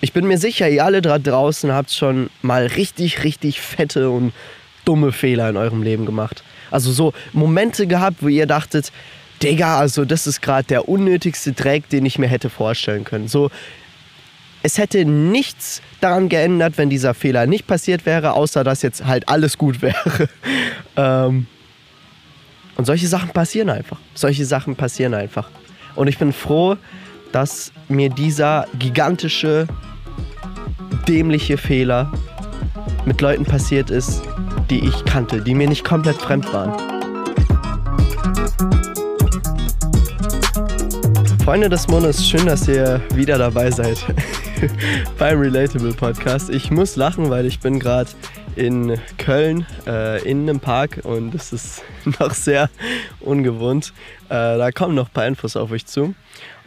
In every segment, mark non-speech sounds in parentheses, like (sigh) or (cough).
Ich bin mir sicher, ihr alle da draußen habt schon mal richtig, richtig fette und dumme Fehler in eurem Leben gemacht. Also so Momente gehabt, wo ihr dachtet, Digga, also das ist gerade der unnötigste Dreck, den ich mir hätte vorstellen können. So, es hätte nichts daran geändert, wenn dieser Fehler nicht passiert wäre, außer dass jetzt halt alles gut (laughs) wäre. ähm, und solche Sachen passieren einfach. Solche Sachen passieren einfach. Und ich bin froh, dass mir dieser gigantische dämliche Fehler mit Leuten passiert ist, die ich kannte, die mir nicht komplett fremd waren. Freunde des Mondes, schön, dass ihr wieder dabei seid (laughs) beim Relatable Podcast. Ich muss lachen, weil ich bin gerade in Köln äh, in einem Park und es ist (laughs) noch sehr ungewohnt. Äh, da kommen noch ein paar Infos auf euch zu.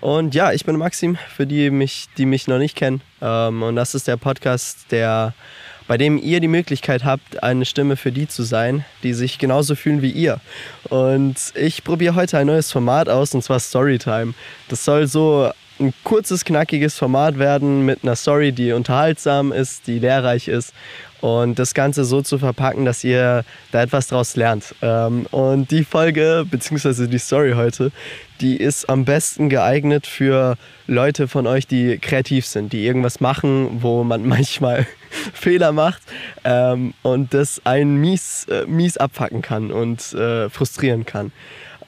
Und ja, ich bin Maxim, für die mich, die mich noch nicht kennen. Ähm, und das ist der Podcast, der, bei dem ihr die Möglichkeit habt, eine Stimme für die zu sein, die sich genauso fühlen wie ihr. Und ich probiere heute ein neues Format aus, und zwar Storytime. Das soll so ein kurzes, knackiges Format werden mit einer Story, die unterhaltsam ist, die lehrreich ist und das Ganze so zu verpacken, dass ihr da etwas draus lernt. Ähm, und die Folge, beziehungsweise die Story heute, die ist am besten geeignet für Leute von euch, die kreativ sind, die irgendwas machen, wo man (laughs) manchmal Fehler macht ähm, und das einen mies, äh, mies abfacken kann und äh, frustrieren kann.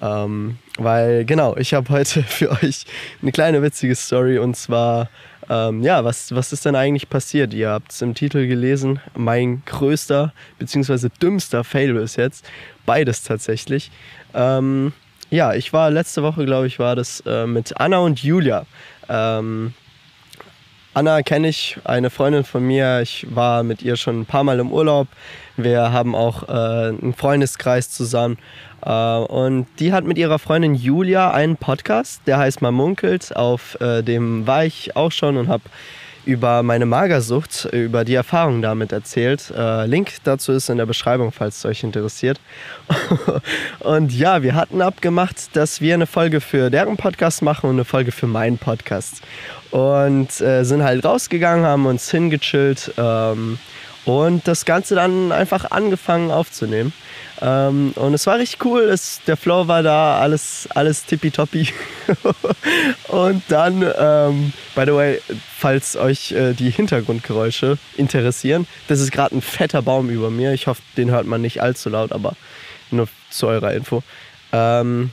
Ähm, weil genau, ich habe heute (laughs) für euch eine kleine witzige Story und zwar ähm, ja, was, was ist denn eigentlich passiert? Ihr habt es im Titel gelesen, mein größter bzw. dümmster Fail bis jetzt. Beides tatsächlich. Ähm, ja, ich war letzte Woche, glaube ich, war das äh, mit Anna und Julia. Ähm, Anna kenne ich, eine Freundin von mir. Ich war mit ihr schon ein paar Mal im Urlaub. Wir haben auch äh, einen Freundeskreis zusammen. Äh, und die hat mit ihrer Freundin Julia einen Podcast, der heißt Man munkelt. Auf äh, dem war ich auch schon und habe über meine Magersucht, über die Erfahrung damit erzählt. Äh, Link dazu ist in der Beschreibung, falls es euch interessiert. (laughs) und ja, wir hatten abgemacht, dass wir eine Folge für deren Podcast machen und eine Folge für meinen Podcast. Und äh, sind halt rausgegangen, haben uns hingechillt ähm, und das Ganze dann einfach angefangen aufzunehmen. Ähm, und es war richtig cool, es, der Flow war da, alles, alles tippitoppi. (laughs) und dann, ähm, by the way, falls euch äh, die Hintergrundgeräusche interessieren, das ist gerade ein fetter Baum über mir. Ich hoffe, den hört man nicht allzu laut, aber nur zu eurer Info. Ähm,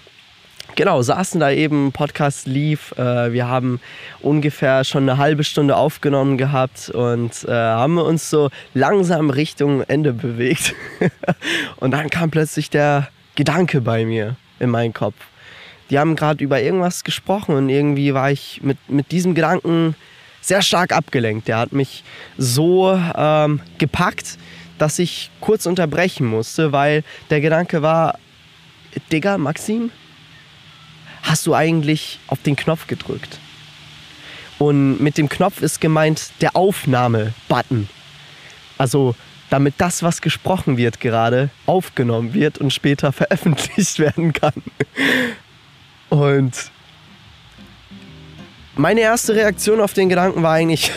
genau, saßen da eben, Podcast lief. Äh, wir haben ungefähr schon eine halbe Stunde aufgenommen gehabt und äh, haben uns so langsam Richtung Ende bewegt. (laughs) und dann kam plötzlich der Gedanke bei mir in meinen Kopf. Die haben gerade über irgendwas gesprochen und irgendwie war ich mit, mit diesem Gedanken sehr stark abgelenkt. Der hat mich so ähm, gepackt, dass ich kurz unterbrechen musste, weil der Gedanke war, Digga, Maxim, hast du eigentlich auf den Knopf gedrückt. Und mit dem Knopf ist gemeint der Aufnahme-Button. Also damit das, was gesprochen wird gerade, aufgenommen wird und später (laughs) veröffentlicht werden kann. Und meine erste Reaktion auf den Gedanken war eigentlich,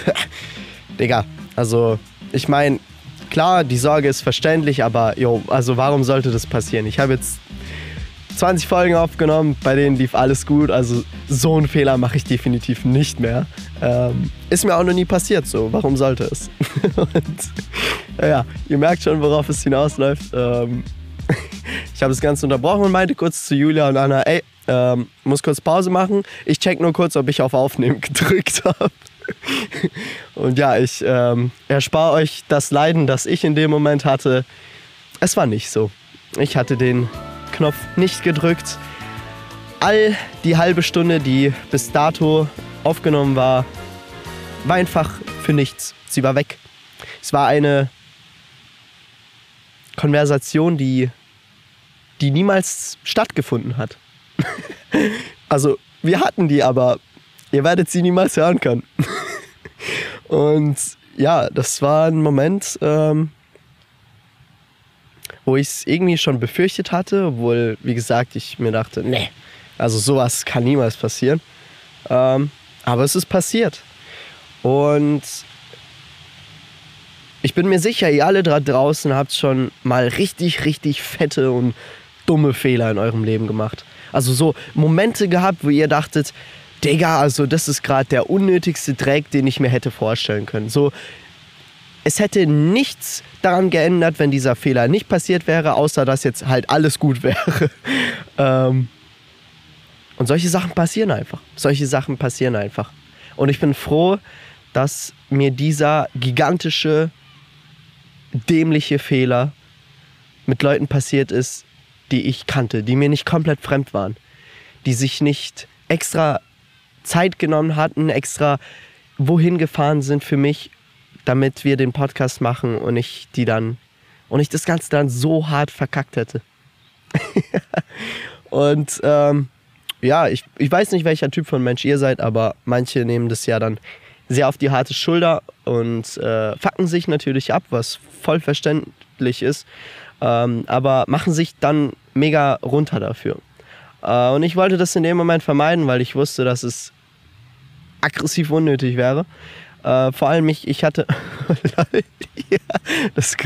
(laughs) Digga, also ich meine, klar, die Sorge ist verständlich, aber jo, also warum sollte das passieren? Ich habe jetzt 20 Folgen aufgenommen, bei denen lief alles gut. Also so einen Fehler mache ich definitiv nicht mehr. Ähm, ist mir auch noch nie passiert so. Warum sollte es? (laughs) und, ja, ihr merkt schon, worauf es hinausläuft. Ähm, (laughs) ich habe das Ganze unterbrochen und meinte kurz zu Julia und Anna, ey, ähm, muss kurz Pause machen. Ich check nur kurz, ob ich auf Aufnehmen (laughs) gedrückt habe. und ja, ich ähm, erspare euch das Leiden, das ich in dem Moment hatte. Es war nicht so. Ich hatte den Knopf nicht gedrückt. All die halbe Stunde, die bis dato aufgenommen war, war einfach für nichts. Sie war weg. Es war eine Konversation, die, die niemals stattgefunden hat. (laughs) also wir hatten die, aber ihr werdet sie niemals hören können. (laughs) Und ja, das war ein Moment, ähm, wo ich es irgendwie schon befürchtet hatte, obwohl, wie gesagt, ich mir dachte, nee, also sowas kann niemals passieren. Ähm, aber es ist passiert. Und ich bin mir sicher, ihr alle da draußen habt schon mal richtig, richtig fette und dumme Fehler in eurem Leben gemacht. Also so Momente gehabt, wo ihr dachtet, Digga, also das ist gerade der unnötigste Dreck, den ich mir hätte vorstellen können. So, es hätte nichts daran geändert, wenn dieser Fehler nicht passiert wäre, außer dass jetzt halt alles gut wäre. (laughs) ähm, und solche Sachen passieren einfach. Solche Sachen passieren einfach. Und ich bin froh, dass mir dieser gigantische, dämliche Fehler mit Leuten passiert ist, die ich kannte, die mir nicht komplett fremd waren, die sich nicht extra Zeit genommen hatten, extra wohin gefahren sind für mich, damit wir den Podcast machen und ich die dann und ich das Ganze dann so hart verkackt hätte. (laughs) und ähm, ja, ich, ich weiß nicht, welcher Typ von Mensch ihr seid, aber manche nehmen das ja dann sehr auf die harte Schulter und äh, fucken sich natürlich ab, was voll verständlich ist, ähm, aber machen sich dann mega runter dafür. Äh, und ich wollte das in dem Moment vermeiden, weil ich wusste, dass es aggressiv unnötig wäre. Äh, vor allem ich, ich hatte. (laughs) ja, das,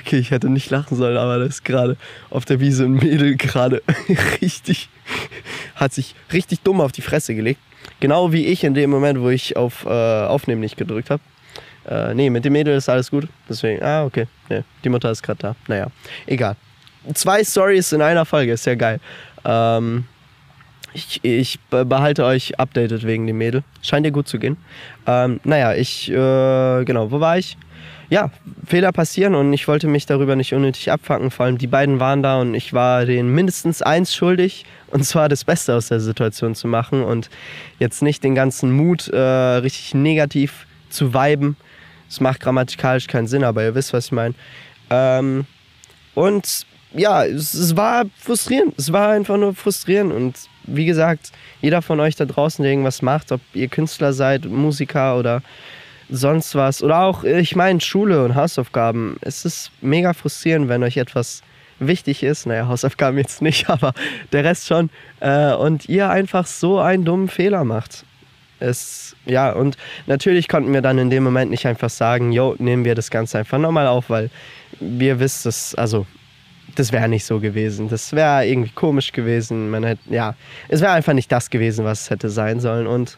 okay, ich hätte nicht lachen sollen, aber das ist gerade auf der Wiese ein Mädel gerade (laughs) richtig. hat sich richtig dumm auf die Fresse gelegt. Genau wie ich in dem Moment, wo ich auf äh, Aufnehmen nicht gedrückt habe. Äh, nee, mit dem Mädel ist alles gut. Deswegen, ah, okay. Nee, die Mutter ist gerade da. Naja, egal. Zwei Stories in einer Folge, ist ja geil. Ähm, ich, ich, behalte euch updated wegen dem Mädel. Scheint dir gut zu gehen. Ähm, naja, ich, äh, genau, wo war ich? Ja, Fehler passieren und ich wollte mich darüber nicht unnötig abfacken. Vor allem die beiden waren da und ich war denen mindestens eins schuldig und zwar das Beste aus der Situation zu machen und jetzt nicht den ganzen Mut äh, richtig negativ zu viben. Das macht grammatikalisch keinen Sinn, aber ihr wisst, was ich meine. Ähm, und ja, es, es, war frustrierend. Es war einfach nur frustrierend. Und wie gesagt, jeder von euch da draußen, der irgendwas macht, ob ihr Künstler seid, Musiker oder sonst was, oder auch, ich meine, Schule und Hausaufgaben, es ist mega frustrierend, wenn euch etwas wichtig ist. Naja, Hausaufgaben jetzt nicht, (laughs) aber der Rest schon. Äh, und ihr einfach so einen dummen Fehler macht. Es, ja, und natürlich konnten wir dann in dem Moment nicht einfach sagen, jo, nehmen wir das Ganze einfach nochmal auf, weil wir wissen es, also das wäre nicht so gewesen. Das wäre irgendwie komisch gewesen. Man hätte, ja, es wäre einfach nicht das gewesen, was es hätte sein sollen. Und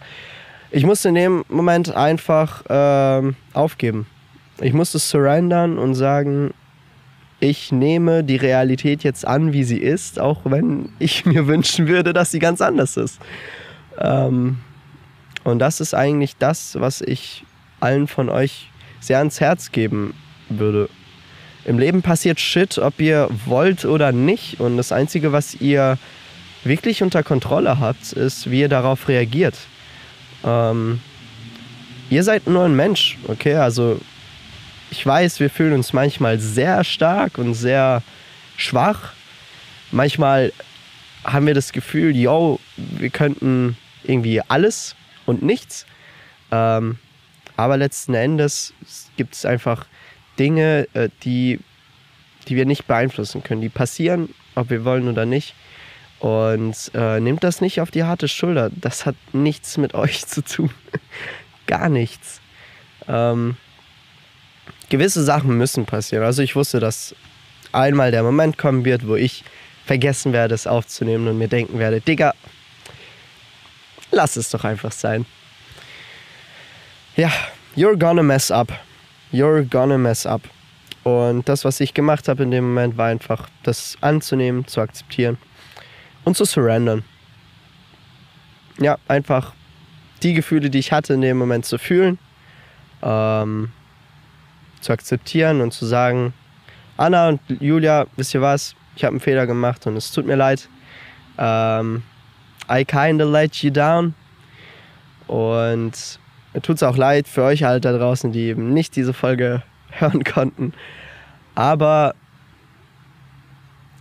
ich musste in dem Moment einfach ähm, aufgeben. Ich musste surrendern und sagen, ich nehme die Realität jetzt an, wie sie ist, auch wenn ich (laughs) mir wünschen würde, dass sie ganz anders ist. Ähm, und das ist eigentlich das, was ich allen von euch sehr ans Herz geben würde. Im Leben passiert Shit, ob ihr wollt oder nicht. Und das Einzige, was ihr wirklich unter Kontrolle habt, ist, wie ihr darauf reagiert. Ähm, ihr seid nur ein Mensch, okay? Also ich weiß, wir fühlen uns manchmal sehr stark und sehr schwach. Manchmal haben wir das Gefühl, yo, wir könnten irgendwie alles und nichts. Ähm, aber letzten Endes gibt es einfach Dinge, äh, die, die wir nicht beeinflussen können. Die passieren, ob wir wollen oder nicht. Und äh, nehmt das nicht auf die harte Schulter. Das hat nichts mit (laughs) euch zu tun. Gar nichts. Ähm, gewisse Sachen müssen passieren. Also ich wusste, dass einmal der Moment kommen wird, wo ich vergessen werde, es aufzunehmen und mir denken werde, Digga, lass es doch einfach sein. Ja, you're gonna mess up you're gonna mess up. Und das, was ich gemacht habe in dem Moment, war einfach, das anzunehmen, zu akzeptieren und zu surrendern. Ja, einfach die Gefühle, die ich hatte in dem Moment zu fühlen, ähm, zu akzeptieren und zu sagen, Anna und Julia, wisst ihr was, ich habe einen Fehler gemacht und es tut mir leid. Ähm, I kinda let you down. Und mir tut es auch leid für euch halt da draußen, die eben nicht diese Folge (laughs) hören konnten. Aber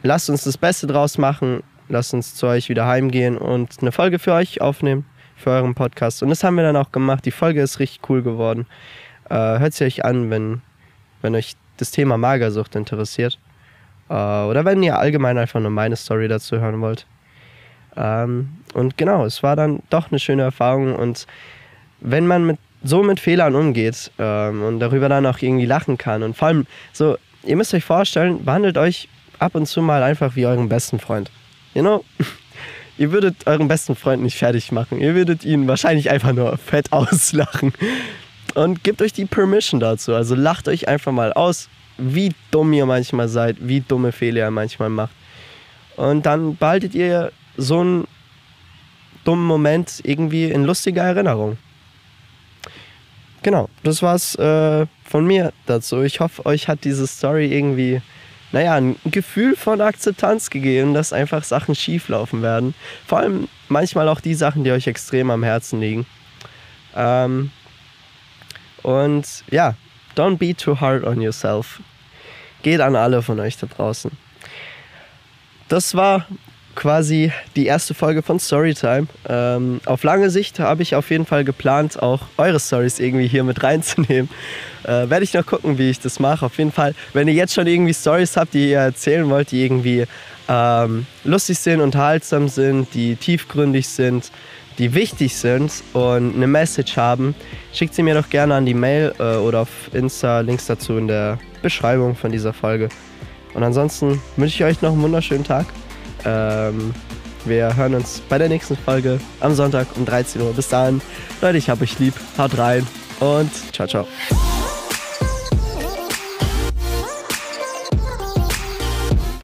lasst uns das Beste draus machen. Lasst uns zu euch wieder heimgehen und eine Folge für euch aufnehmen, für euren Podcast. Und das haben wir dann auch gemacht. Die Folge ist richtig cool geworden. Äh, hört sie euch an, wenn, wenn euch das Thema Magersucht interessiert. Äh, oder wenn ihr allgemein einfach nur meine Story dazu hören wollt. Ähm, und genau, es war dann doch eine schöne Erfahrung und wenn man mit so mit Fehlern umgeht ähm, und darüber dann auch irgendwie lachen kann. Und vor allem, so, ihr müsst euch vorstellen, behandelt euch ab und zu mal einfach wie euren besten Freund. You know? (laughs) Ihr würdet euren besten Freund nicht fertig machen. Ihr würdet ihn wahrscheinlich einfach nur fett (laughs) auslachen. Und gebt euch die Permission dazu. Also lacht euch einfach mal aus, wie dumm ihr manchmal seid, wie dumme Fehler ihr manchmal macht. Und dann behaltet ihr so einen dummen Moment irgendwie in lustiger Erinnerung. Das war's äh, von mir dazu. Ich hoffe, euch hat diese Story irgendwie, naja, ein Gefühl von Akzeptanz gegeben, dass einfach Sachen schief laufen werden. Vor allem manchmal auch die Sachen, die euch extrem am Herzen liegen. Ähm, und ja, don't be too hard on yourself. Geht an alle von euch da draußen. Das war quasi die erste Folge von Storytime. Ähm, auf lange Sicht habe ich auf jeden Fall geplant, auch eure Stories irgendwie hier mit reinzunehmen. Äh, Werde ich noch gucken, wie ich das mache. Auf jeden Fall, wenn ihr jetzt schon irgendwie Stories habt, die ihr erzählen wollt, die irgendwie ähm, lustig sind, unterhaltsam sind, die tiefgründig sind, die wichtig sind und eine Message haben, schickt sie mir doch gerne an die Mail äh, oder auf Insta, Links dazu in der Beschreibung von dieser Folge. Und ansonsten wünsche ich euch noch einen wunderschönen Tag. Ähm, wir hören uns bei der nächsten Folge am Sonntag um 13 Uhr. Bis dahin, Leute, ich hab euch lieb. Haut rein und ciao, ciao.